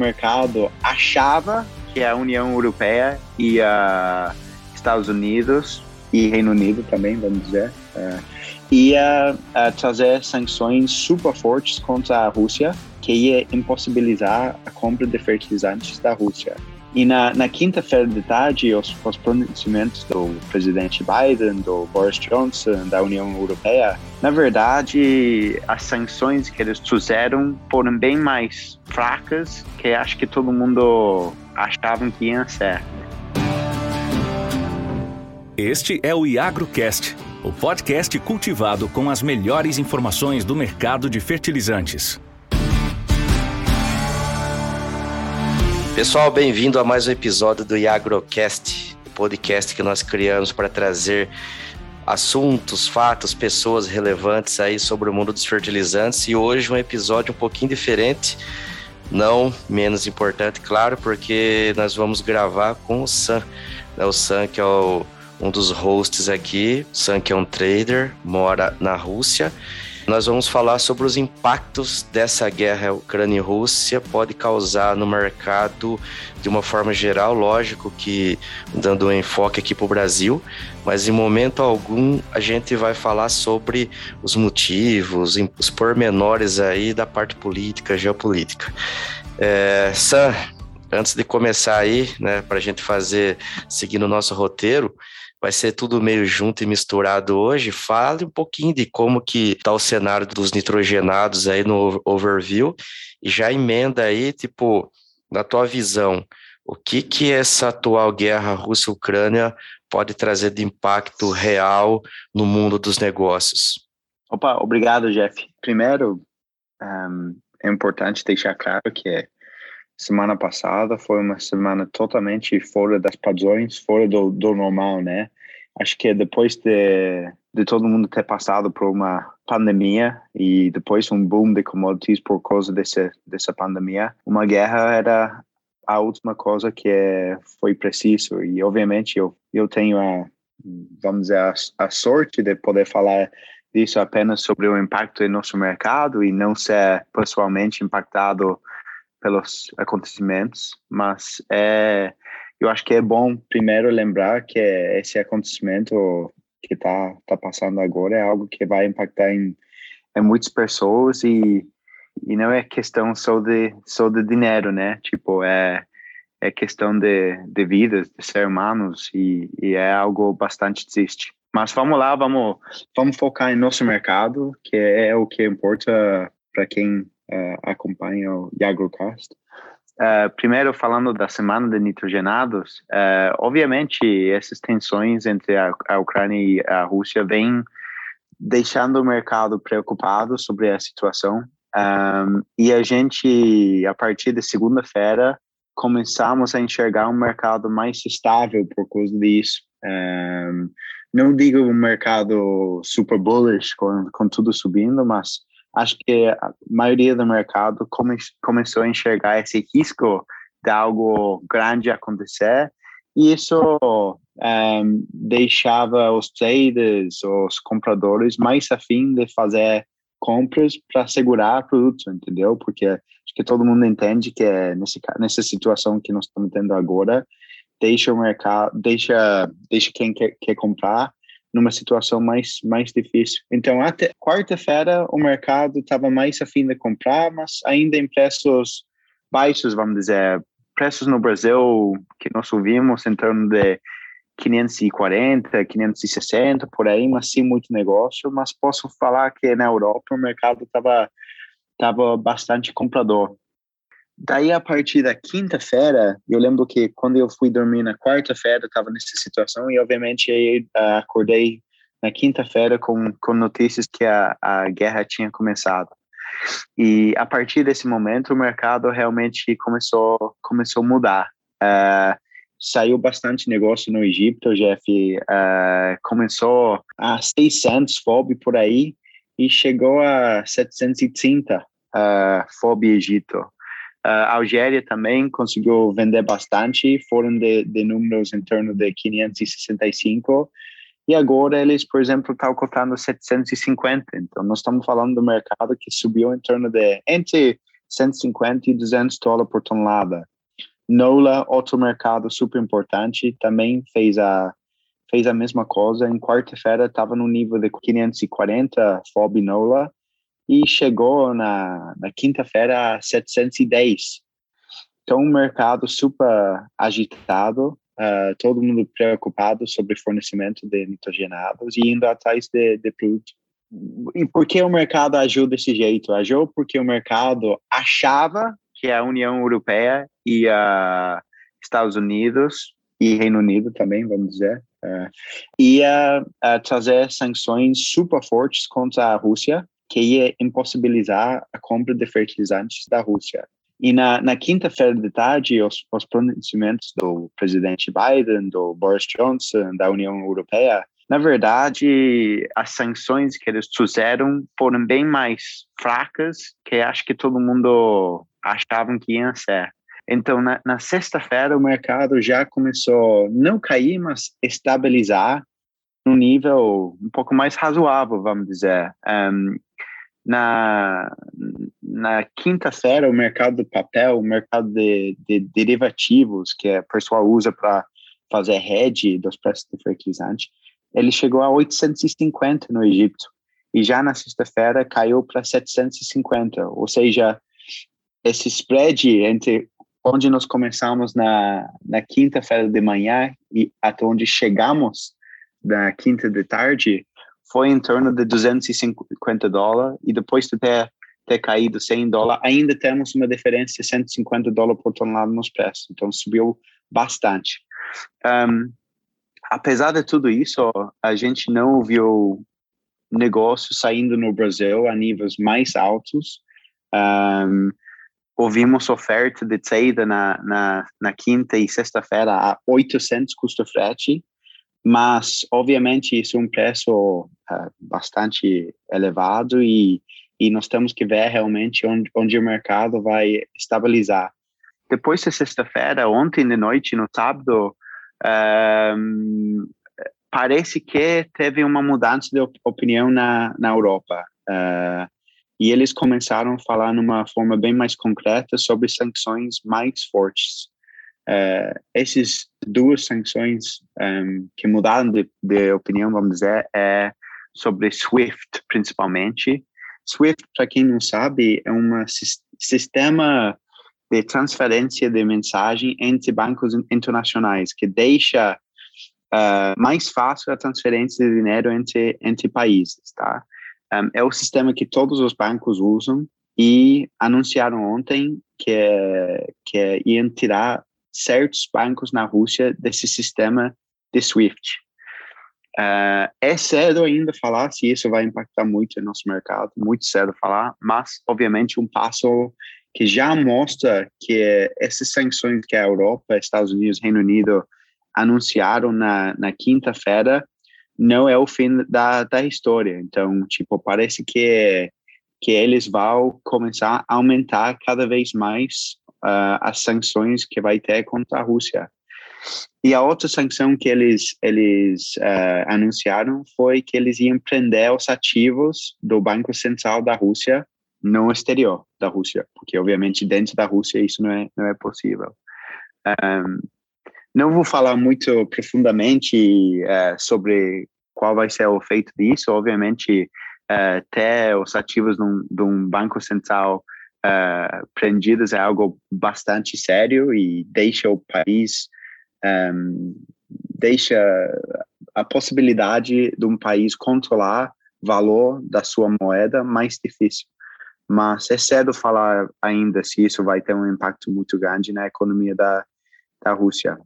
mercado achava que a União Europeia e a Estados Unidos e Reino Unido também, vamos dizer, uh, ia uh, trazer sanções super fortes contra a Rússia, que ia impossibilitar a compra de fertilizantes da Rússia. E na, na quinta-feira de tarde, os, os pronunciamentos do presidente Biden, do Boris Johnson, da União Europeia, na verdade, as sanções que eles trouxeram foram bem mais fracas que acho que todo mundo achava que iam ser. Este é o IagroCast, o podcast cultivado com as melhores informações do mercado de fertilizantes. Pessoal, bem-vindo a mais um episódio do IagroCast, podcast que nós criamos para trazer assuntos, fatos, pessoas relevantes aí sobre o mundo dos fertilizantes. E hoje um episódio um pouquinho diferente, não menos importante, claro, porque nós vamos gravar com o Sam, né? o Sam que é o, um dos hosts aqui, Sam que é um trader, mora na Rússia nós vamos falar sobre os impactos dessa guerra Ucrânia-Rússia pode causar no mercado de uma forma geral, lógico que dando um enfoque aqui para o Brasil, mas em momento algum a gente vai falar sobre os motivos, os pormenores aí da parte política, geopolítica. É, Sam, antes de começar aí, né, para a gente fazer, seguindo o nosso roteiro, vai ser tudo meio junto e misturado hoje. Fale um pouquinho de como que está o cenário dos nitrogenados aí no overview e já emenda aí, tipo, na tua visão, o que que essa atual guerra Rússia-Ucrânia pode trazer de impacto real no mundo dos negócios? Opa, obrigado, Jeff. Primeiro, um, é importante deixar claro que semana passada foi uma semana totalmente fora das padrões, fora do, do normal, né? Acho que depois de, de todo mundo ter passado por uma pandemia e depois um boom de commodities por causa desse, dessa pandemia, uma guerra era a última coisa que foi preciso. E, obviamente, eu, eu tenho a, vamos dizer, a, a sorte de poder falar disso apenas sobre o impacto em nosso mercado e não ser pessoalmente impactado pelos acontecimentos, mas é, eu acho que é bom primeiro lembrar que esse acontecimento que está tá passando agora é algo que vai impactar em, em muitas pessoas e, e não é questão só de só de dinheiro, né? Tipo é é questão de, de vidas, de seres humanos e, e é algo bastante triste. Mas vamos lá, vamos vamos focar em nosso mercado, que é o que importa para quem uh, acompanha o Yagrocast. Uh, primeiro, falando da semana de nitrogenados, uh, obviamente essas tensões entre a, a, Ucrânia e a Rússia vêm deixando o mercado preocupado sobre a situação. Um, e a gente, a partir de segunda-feira, começamos a enxergar um mercado mais estável por causa disso. Um, não digo um mercado super bullish, com, com tudo subindo, mas acho que a maioria do mercado come, começou a enxergar esse risco de algo grande acontecer e isso um, ehm, deixava os traders, os compradores mais afim de fazer compras para segurar produtos, entendeu? Porque acho que todo mundo entende que é nesse, nessa situação que nós estamos tendo agora, deixa o mercado, deixa, deixa quem quer, quer comprar numa situação mais, mais difícil. Então, até quarta-feira, o mercado estava mais afim de comprar, mas ainda em preços baixos, vamos dizer. Preços no Brasil que nós ouvimos em torno de 540, 560, por aí, mas sim muito negócio. Mas posso falar que na Europa o mercado estava tava bastante comprador. Daí, a partir da quinta-feira, eu lembro que quando eu fui dormir na quarta-feira, estava nessa situação e, obviamente, aí, acordei na quinta-feira com, com notícias que a, a guerra tinha começado. E, a partir desse momento, o mercado realmente começou, começou a mudar. Uh, saiu bastante negócio no Egito, Jeff. Uh, começou a 600 FOB por aí e chegou a 730 uh, FOB Egito. A Algéria também conseguiu vender bastante, foram de, de números em torno de 565, e agora eles, por exemplo, estão cotando 750. Então, nós estamos falando do mercado que subiu em torno de entre 150 e 200 dólares por tonelada. Nola, outro mercado super importante, também fez a fez a mesma coisa. Em quarta-feira estava no nível de 540 FOB Nola e chegou na, na quinta-feira a 710. Então, um mercado super agitado, uh, todo mundo preocupado sobre fornecimento de nitrogenados e indo atrás de, de produto. E por que o mercado agiu desse jeito? Agiu porque o mercado achava que a União Europeia e a Estados Unidos e Reino Unido também, vamos dizer, uh, ia uh, trazer sanções super fortes contra a Rússia, que ia impossibilitar a compra de fertilizantes da Rússia. E na, na quinta-feira de tarde, os, os pronunciamentos do presidente Biden, do Boris Johnson, da União Europeia, na verdade, as sanções que eles fizeram foram bem mais fracas que acho que todo mundo achavam que iam ser. Então, na, na sexta-feira, o mercado já começou não cair, mas estabilizar num nível um pouco mais razoável, vamos dizer. Um, na, na quinta-feira, o mercado do papel, o mercado de, de derivativos, que o pessoal usa para fazer hedge dos preços de fertilizante, ele chegou a 850 no Egito. E já na sexta-feira caiu para 750. Ou seja, esse spread entre onde nós começamos na, na quinta-feira de manhã e até onde chegamos na quinta de tarde foi em torno de 250 dólares e depois de ter, ter caído 100 dólares, ainda temos uma diferença de 150 dólares por tonelada nos preços, então subiu bastante. Um, apesar de tudo isso, a gente não viu negócio saindo no Brasil a níveis mais altos. Um, ouvimos oferta de saída na, na, na quinta e sexta-feira a 800 custo frete, mas obviamente isso é um preço uh, bastante elevado e, e nós temos que ver realmente onde, onde o mercado vai estabilizar. Depois de sexta-feira, ontem de noite, no sábado, um, parece que teve uma mudança de opinião na, na Europa. Uh, e eles começaram a falar numa forma bem mais concreta sobre sanções mais fortes. Uh, essas duas sanções um, que mudaram de, de, opinião, vamos dizer, é sobre SWIFT, principalmente. SWIFT, para quem não sabe, é um sistema de transferência de mensagem entre bancos internacionais que deixa uh, mais fácil a transferência de dinheiro entre entre países, tá? Um, é o sistema que todos os bancos usam e anunciaram ontem que, que iam tirar certos bancos na Rússia desse sistema de SWIFT. Uh, é cedo ainda falar se isso vai impactar muito no nosso mercado, muito cedo falar, mas obviamente um passo que já mostra que essas sanções que a Europa, Estados Unidos, Reino Unido anunciaram na, na quinta-feira não é o fim da, da história. Então, tipo, parece que que eles vão começar a aumentar cada vez mais uh, as sanções que vai ter contra a Rússia. E a outra sanção que eles eles uh, anunciaram foi que eles iam prender os ativos do Banco Central da Rússia no exterior da Rússia, porque obviamente dentro da Rússia isso não é não é possível. Um, não vou falar muito profundamente uh, sobre qual vai ser o efeito disso. Obviamente, uh, ter os ativos de um banco central uh, prendidos é algo bastante sério e deixa o país um, deixa a possibilidade de um país controlar valor da sua moeda mais difícil. Mas é cedo falar ainda se isso vai ter um impacto muito grande na economia da, da Rússia.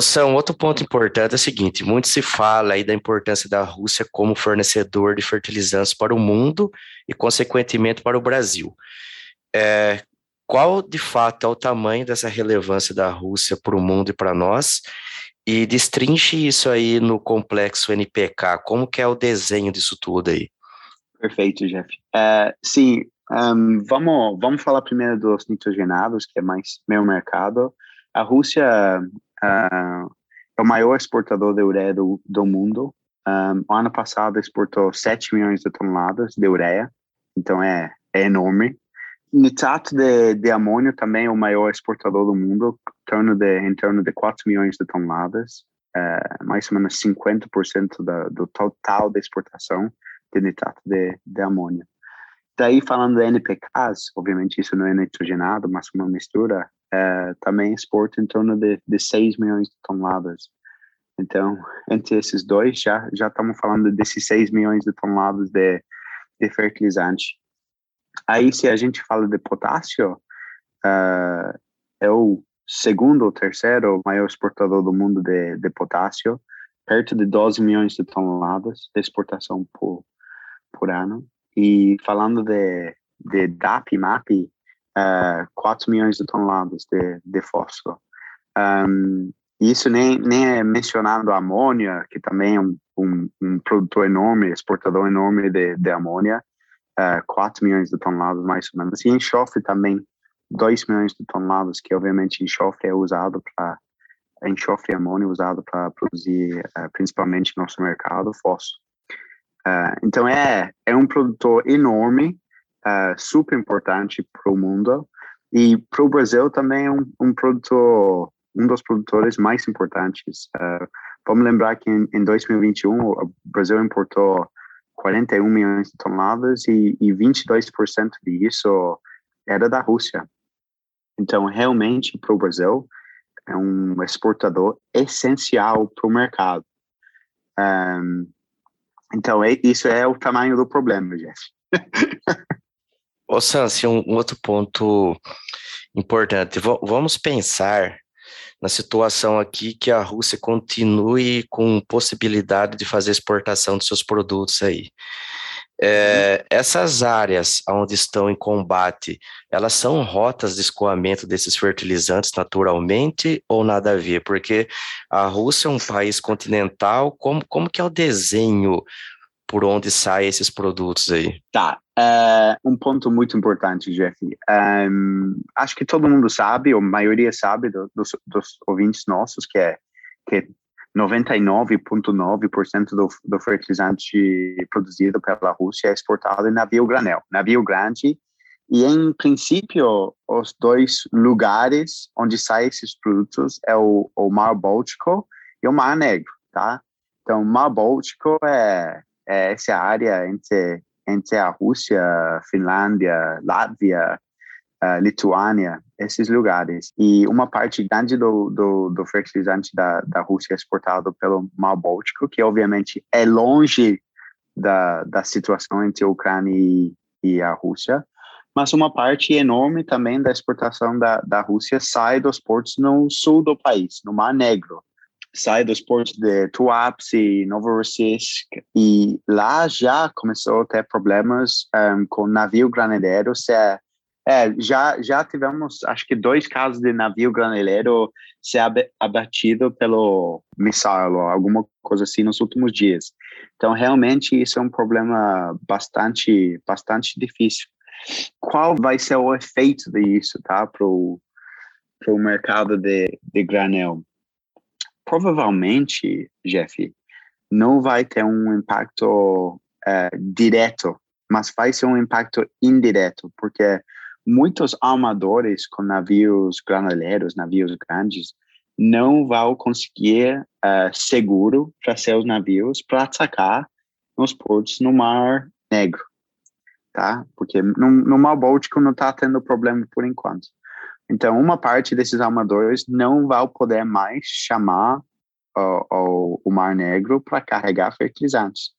São outro ponto importante é o seguinte: muito se fala aí da importância da Rússia como fornecedor de fertilizantes para o mundo e, consequentemente, para o Brasil. É, qual de fato é o tamanho dessa relevância da Rússia para o mundo e para nós? E destrinche isso aí no complexo NPK. Como que é o desenho disso tudo aí? Perfeito, Jeff. Uh, sim, um, vamos, vamos falar primeiro dos nitrogenados, que é mais meu mercado. A Rússia uh, é o maior exportador de ureia do, do mundo. Um, ano passado exportou 7 milhões de toneladas de ureia, então é, é enorme. Nitrato de, de amônio também é o maior exportador do mundo, em torno de, em torno de 4 milhões de toneladas, é, mais ou menos 50% da, do total da exportação de nitrato de, de amônio. Daí, falando de NPKs, obviamente isso não é nitrogenado, mas uma mistura, é, também exporta em torno de, de 6 milhões de toneladas. Então, entre esses dois, já, já estamos falando desses 6 milhões de toneladas de, de fertilizante. Aí, se a gente fala de potássio, uh, é o segundo ou terceiro maior exportador do mundo de, de potássio, perto de 12 milhões de toneladas de exportação por, por ano. E falando de, de DAP e MAP, uh, 4 milhões de toneladas de, de fósforo. Um, isso nem, nem é mencionando a amônia, que também é um, um, um produtor enorme, exportador enorme de, de amônia, uh, 4 milhões de toneladas mais ou menos. E enxofre também, 2 milhões de toneladas, que obviamente enxofre é usado para enxofre e amônia é usado para produzir uh, principalmente no nosso mercado fósforo. Uh, então é é um produtor enorme, uh, super importante para o mundo e para o Brasil também é um, um produtor um dos produtores mais importantes. Vamos lembrar que em, em 2021 o Brasil importou 41 milhões de toneladas e, e 22% disso era da Rússia. Então, realmente, para o Brasil, é um exportador essencial para o mercado. Um, então, é, isso é o tamanho do problema, Jeff. Ô, Sansi, um, um outro ponto importante. V vamos pensar na situação aqui que a Rússia continue com possibilidade de fazer exportação de seus produtos aí. É, essas áreas onde estão em combate, elas são rotas de escoamento desses fertilizantes naturalmente ou nada a ver? Porque a Rússia é um país continental, como, como que é o desenho por onde saem esses produtos aí? Tá, é um ponto muito importante, Jeff. Um, acho que todo mundo sabe, ou a maioria sabe do, dos, dos ouvintes nossos, que é que 99,9% do, do fertilizante produzido pela Rússia é exportado em navio granel, navio grande, e em princípio os dois lugares onde saem esses produtos é o, o Mar Báltico e o Mar Negro, tá? Então, o Mar Báltico é, é essa área entre entre a Rússia, Finlândia, Látvia, uh, Lituânia, esses lugares. E uma parte grande do, do, do fertilizante da, da Rússia é exportado pelo Mar Báltico, que obviamente é longe da, da situação entre a Ucrânia e, e a Rússia, mas uma parte enorme também da exportação da, da Rússia sai dos portos no sul do país, no Mar Negro. Sai dos portos de Tuapse, Novorossiysk, e lá já começou a ter problemas um, com navio granadeiro ser é, já, já tivemos, acho que dois casos de navio graneleiro ser abatido pelo missile ou alguma coisa assim nos últimos dias. Então, realmente, isso é um problema bastante, bastante difícil. Qual vai ser o efeito disso, tá, para o mercado de, de granel? Provavelmente, Jeff, não vai ter um impacto é, direto, mas vai ser um impacto indireto, porque muitos armadores com navios graneleiros, navios grandes, não vão conseguir uh, seguro para seus navios para atacar nos portos no Mar Negro, tá? Porque no, no Mar Báltico não está tendo problema por enquanto. Então, uma parte desses armadores não vai poder mais chamar uh, o, o Mar Negro para carregar fertilizantes.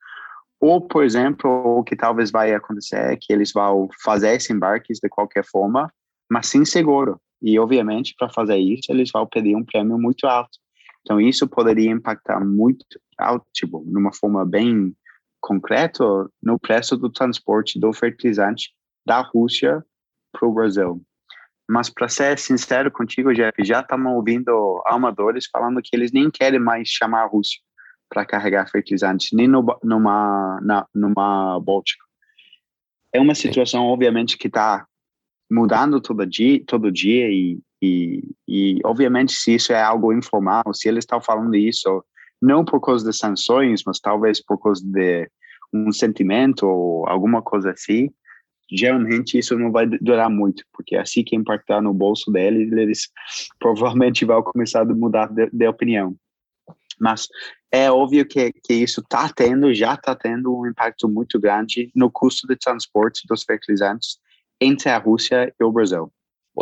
Ou, por exemplo, o que talvez vai acontecer é que eles vão fazer esses embarques de qualquer forma, mas sem seguro. E, obviamente, para fazer isso, eles vão pedir um prêmio muito alto. Então, isso poderia impactar muito alto, tipo, numa forma bem concreta, no preço do transporte do fertilizante da Rússia para o Brasil. Mas, para ser sincero contigo, Jeff, já estamos ouvindo armadores falando que eles nem querem mais chamar a Rússia para carregar fertilizantes, nem no, numa, na, numa Báltica. É uma situação, obviamente, que está mudando todo dia, todo dia e, e, e, obviamente, se isso é algo informal, se eles estão falando isso, não por causa de sanções, mas talvez por causa de um sentimento ou alguma coisa assim, geralmente isso não vai durar muito, porque assim que impactar no bolso deles, eles provavelmente vão começar a mudar de, de opinião. Mas é óbvio que, que isso está tendo, já está tendo um impacto muito grande no custo de transporte dos fertilizantes entre a Rússia e o Brasil.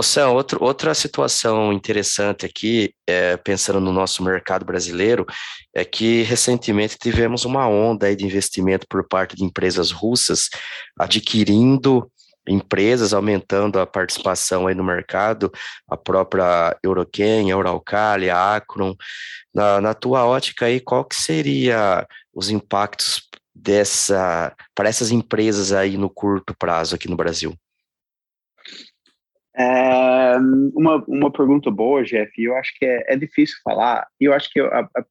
Sam, outro, outra situação interessante aqui, é, pensando no nosso mercado brasileiro, é que recentemente tivemos uma onda de investimento por parte de empresas russas adquirindo empresas, aumentando a participação aí no mercado, a própria Euroquem, Euralcali, a Acron. Na, na tua ótica aí, qual que seria os impactos dessa para essas empresas aí no curto prazo aqui no Brasil? É uma, uma pergunta boa, Jeff. Eu acho que é, é difícil falar. Eu acho que a, a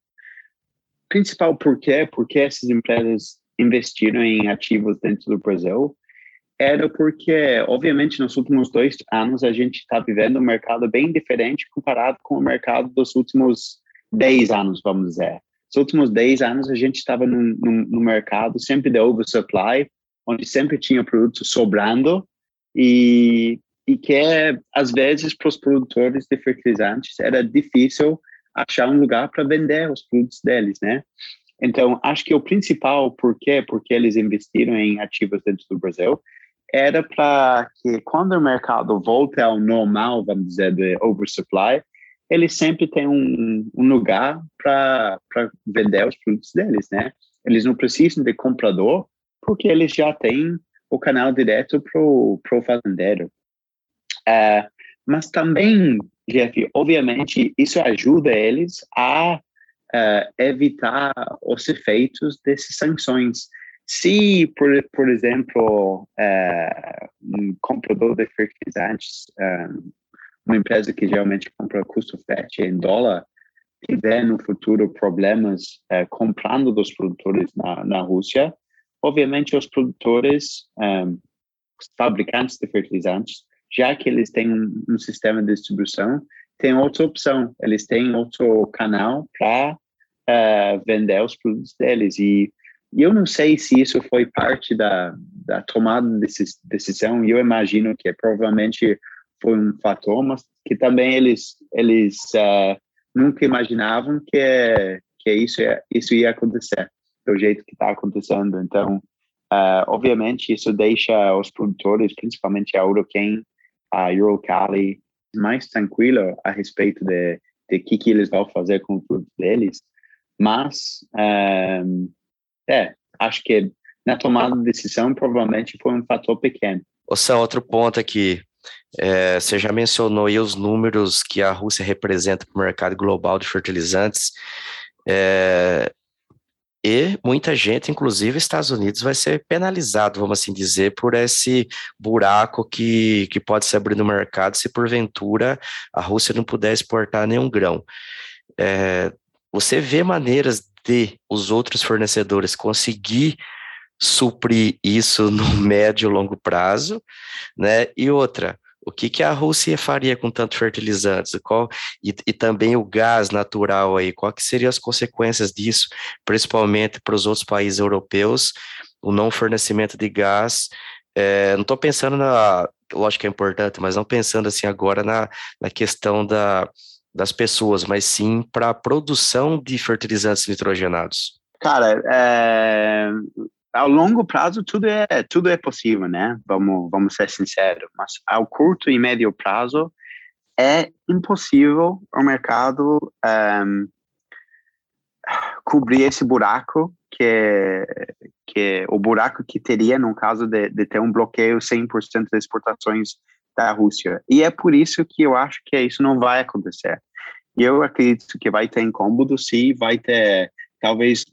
principal porquê, porque essas empresas investiram em ativos dentro do Brasil, era porque, obviamente, nos últimos dois anos a gente está vivendo um mercado bem diferente comparado com o mercado dos últimos dez anos, vamos dizer. Nos últimos dez anos a gente estava num mercado sempre de oversupply, onde sempre tinha produtos sobrando e e que é, às vezes para os produtores de fertilizantes era difícil achar um lugar para vender os produtos deles, né? Então, acho que o principal porquê, porque eles investiram em ativos dentro do Brasil, era para que quando o mercado volte ao normal, vamos dizer, de oversupply, eles sempre têm um, um lugar para vender os produtos deles, né? Eles não precisam de comprador, porque eles já têm o canal direto para o fazendeiro. Uh, mas também, Jeff, obviamente, isso ajuda eles a uh, evitar os efeitos dessas sanções. Se, por, por exemplo, uh, um comprador de fertilizantes, um, uma empresa que geralmente compra custo frete em dólar, tiver no futuro problemas comprando dos produtores na, na Rússia, obviamente os produtores, um, os fabricantes de fertilizantes, já que eles têm um, um sistema de distribuição, tem outra opção, eles têm outro canal para uh, eh, vender os produtos deles. E, eu não sei se isso foi parte da, da tomada de decisão, eu imagino que provavelmente foi um fator, mas que também eles, eles uh, nunca imaginavam que, que isso, ia, isso ia acontecer do jeito que está acontecendo. Então, uh, obviamente, isso deixa os produtores, principalmente a Euroquem, a Eurocali mais tranquila a respeito de de que que eles vão fazer com o produto deles, mas um, é, acho que na tomada de decisão provavelmente foi um fator pequeno. Ouça, outro ponto aqui, é, você já mencionou aí os números que a Rússia representa para o mercado global de fertilizantes. É, e muita gente, inclusive Estados Unidos, vai ser penalizado, vamos assim dizer, por esse buraco que, que pode se abrir no mercado se porventura a Rússia não puder exportar nenhum grão. É, você vê maneiras de os outros fornecedores conseguir suprir isso no médio e longo prazo, né? E outra, o que, que a Rússia faria com tanto fertilizantes? Qual, e, e também o gás natural aí, quais que seriam as consequências disso, principalmente para os outros países europeus, o não fornecimento de gás? É, não estou pensando na, lógico que é importante, mas não pensando assim agora na, na questão da, das pessoas, mas sim para a produção de fertilizantes nitrogenados. Cara, é, ao longo prazo tudo é tudo é possível, né? Vamos vamos ser sinceros, mas ao curto e médio prazo é impossível o mercado um, cobrir esse buraco que é, que é o buraco que teria no caso de, de ter um bloqueio 100% das exportações da Rússia. E é por isso que eu acho que isso não vai acontecer. Eu acredito que vai ter incômodo, sim, vai ter talvez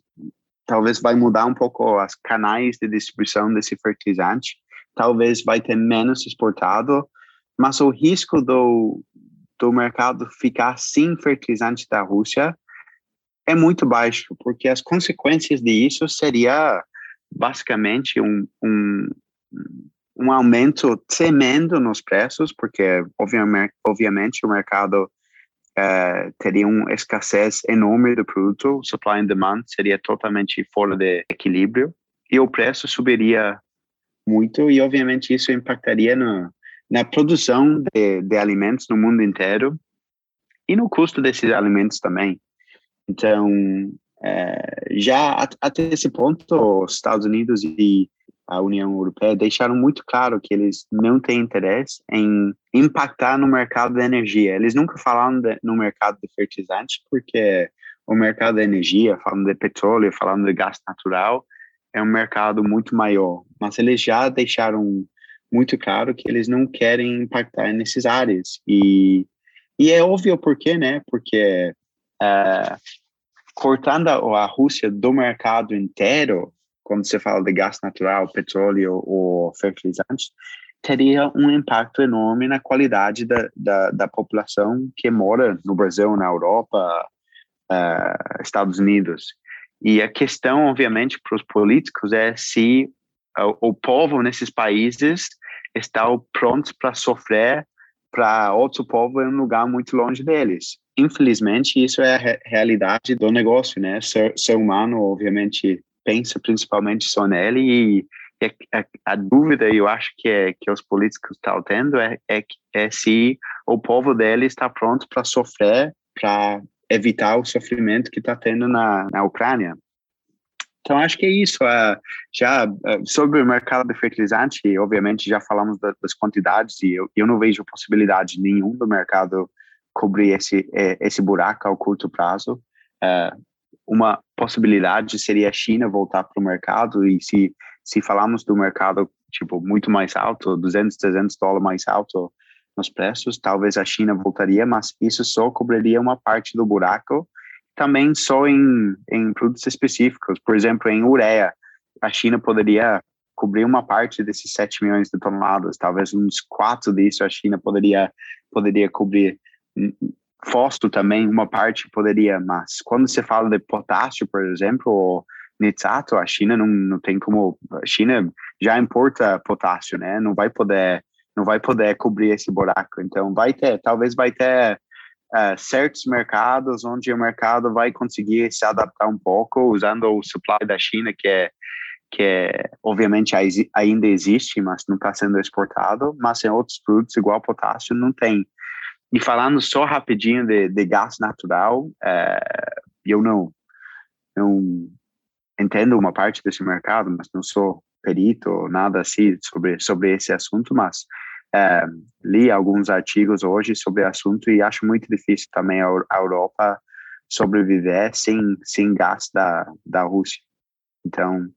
talvez vai mudar um pouco as canais de distribuição desse fertilizante, talvez vai ter menos exportado, mas o risco do, do mercado ficar sem fertilizante da Rússia é muito baixo, porque as consequências disso seria basicamente um, um, um aumento tremendo nos preços, porque obviamente, obviamente o mercado uh, teria uma escassez enorme do produto, supply and demand seria totalmente fora de equilíbrio e o preço subiria muito e obviamente isso impactaria no, na produção de, de alimentos no mundo inteiro e no custo desses alimentos também. Então, é, já até esse ponto, os Estados Unidos e a União Europeia deixaram muito claro que eles não têm interesse em impactar no mercado da energia. Eles nunca falaram de, no mercado de fertilizantes, porque o mercado da energia, falando de petróleo, falando de gás natural, é um mercado muito maior. Mas eles já deixaram muito claro que eles não querem impactar nessas áreas. E, e é óbvio por quê, né? Porque uh, cortando a, a Rússia do mercado inteiro, quando você fala de gás natural, petróleo ou fertilizantes, teria um impacto enorme na qualidade da, da, da população que mora no Brasil, na Europa, uh, Estados Unidos. E a questão, obviamente, para os políticos é se o, o povo nesses países está pronto para sofrer para outro povo em um lugar muito longe deles. Infelizmente, isso é a re realidade do negócio, né? Ser, ser humano, obviamente, pensa principalmente só nele e a, a, a, dúvida eu acho que é que os políticos estão tendo é, é, é se o povo dele está pronto para sofrer para evitar o sofrimento que está tendo na, na Ucrânia. Então, acho que é isso. Uh, já uh, sobre o mercado de fertilizante, obviamente já falamos da, das quantidades e eu, eu não vejo possibilidade nenhuma do mercado cobrir esse, esse buraco ao curto prazo. Uh, uma possibilidade seria a China voltar para o mercado e se se falarmos do mercado tipo muito mais alto, 200, 300 dólares mais alto nos preços, talvez a China voltaria, mas isso só cobriria uma parte do buraco, também só em, em produtos específicos, por exemplo, em ureia, a China poderia cobrir uma parte desses 7 milhões de toneladas, talvez uns 4 disso a China poderia poderia cobrir fósforo também, uma parte poderia, mas quando você fala de potássio, por exemplo, ou nitrato, a China não, não tem como, a China já importa potássio, né? Não vai poder, não vai poder cobrir esse buraco. Então vai ter, talvez vai ter uh, certos mercados onde o mercado vai conseguir se adaptar um pouco usando o supply da China que é que é, obviamente ainda existe, mas não está sendo exportado, mas em outros produtos igual potássio não tem. E falando só rapidinho de, de gás natural, é, eu não, não entendo uma parte desse mercado, mas não sou perito ou nada assim sobre, sobre esse assunto, mas é, li alguns artigos hoje sobre o assunto e acho muito difícil também a, a Europa sobreviver sem, sem gás da, da Rússia. Então,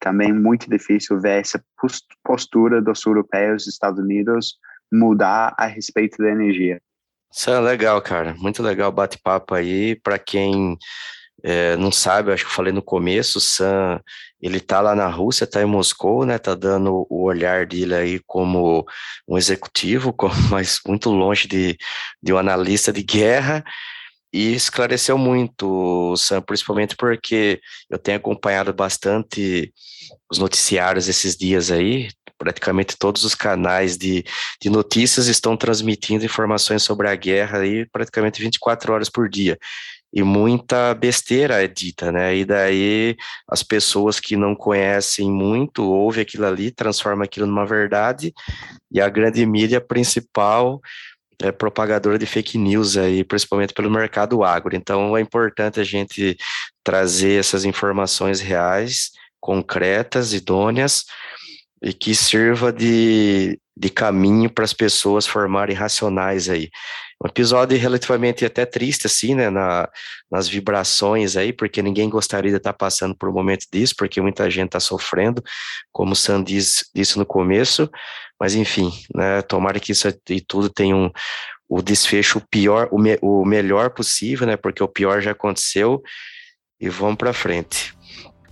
também muito difícil ver essa postura dos europeus e Estados Unidos mudar a respeito da energia. Isso é legal, cara. Muito legal bate-papo aí. Para quem é, não sabe, acho que eu falei no começo, o Sam, ele tá lá na Rússia, tá em Moscou, né? Tá dando o olhar dele aí como um executivo, mas muito longe de, de um analista de guerra. E esclareceu muito, Sam, principalmente porque eu tenho acompanhado bastante os noticiários esses dias aí, praticamente todos os canais de, de notícias estão transmitindo informações sobre a guerra aí praticamente 24 horas por dia. E muita besteira é dita, né? E daí as pessoas que não conhecem muito, ouvem aquilo ali, transformam aquilo numa verdade, e a grande mídia principal é propagadora de fake news aí, principalmente pelo mercado agro. Então é importante a gente trazer essas informações reais, concretas, idôneas, e que sirva de, de caminho para as pessoas formarem racionais aí. Um episódio relativamente até triste, assim, né, na, nas vibrações aí, porque ninguém gostaria de estar passando por um momento disso, porque muita gente está sofrendo, como o Sam diz, disse no começo, mas enfim, né, tomara que isso e tudo tenha um, o desfecho pior, o, me, o melhor possível, né, porque o pior já aconteceu, e vamos para frente.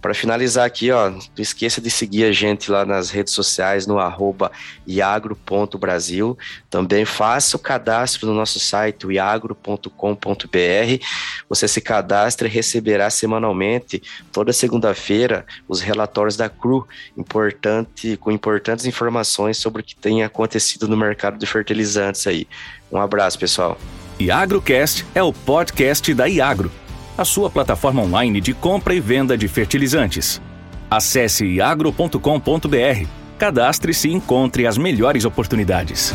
Para finalizar aqui, ó, não esqueça de seguir a gente lá nas redes sociais no arroba iagro.brasil. Também faça o cadastro no nosso site, iagro.com.br. Você se cadastra e receberá semanalmente, toda segunda-feira, os relatórios da CRU, importante, com importantes informações sobre o que tem acontecido no mercado de fertilizantes aí. Um abraço, pessoal. IagroCast é o podcast da Iagro a sua plataforma online de compra e venda de fertilizantes. Acesse agro.com.br Cadastre-se e encontre as melhores oportunidades.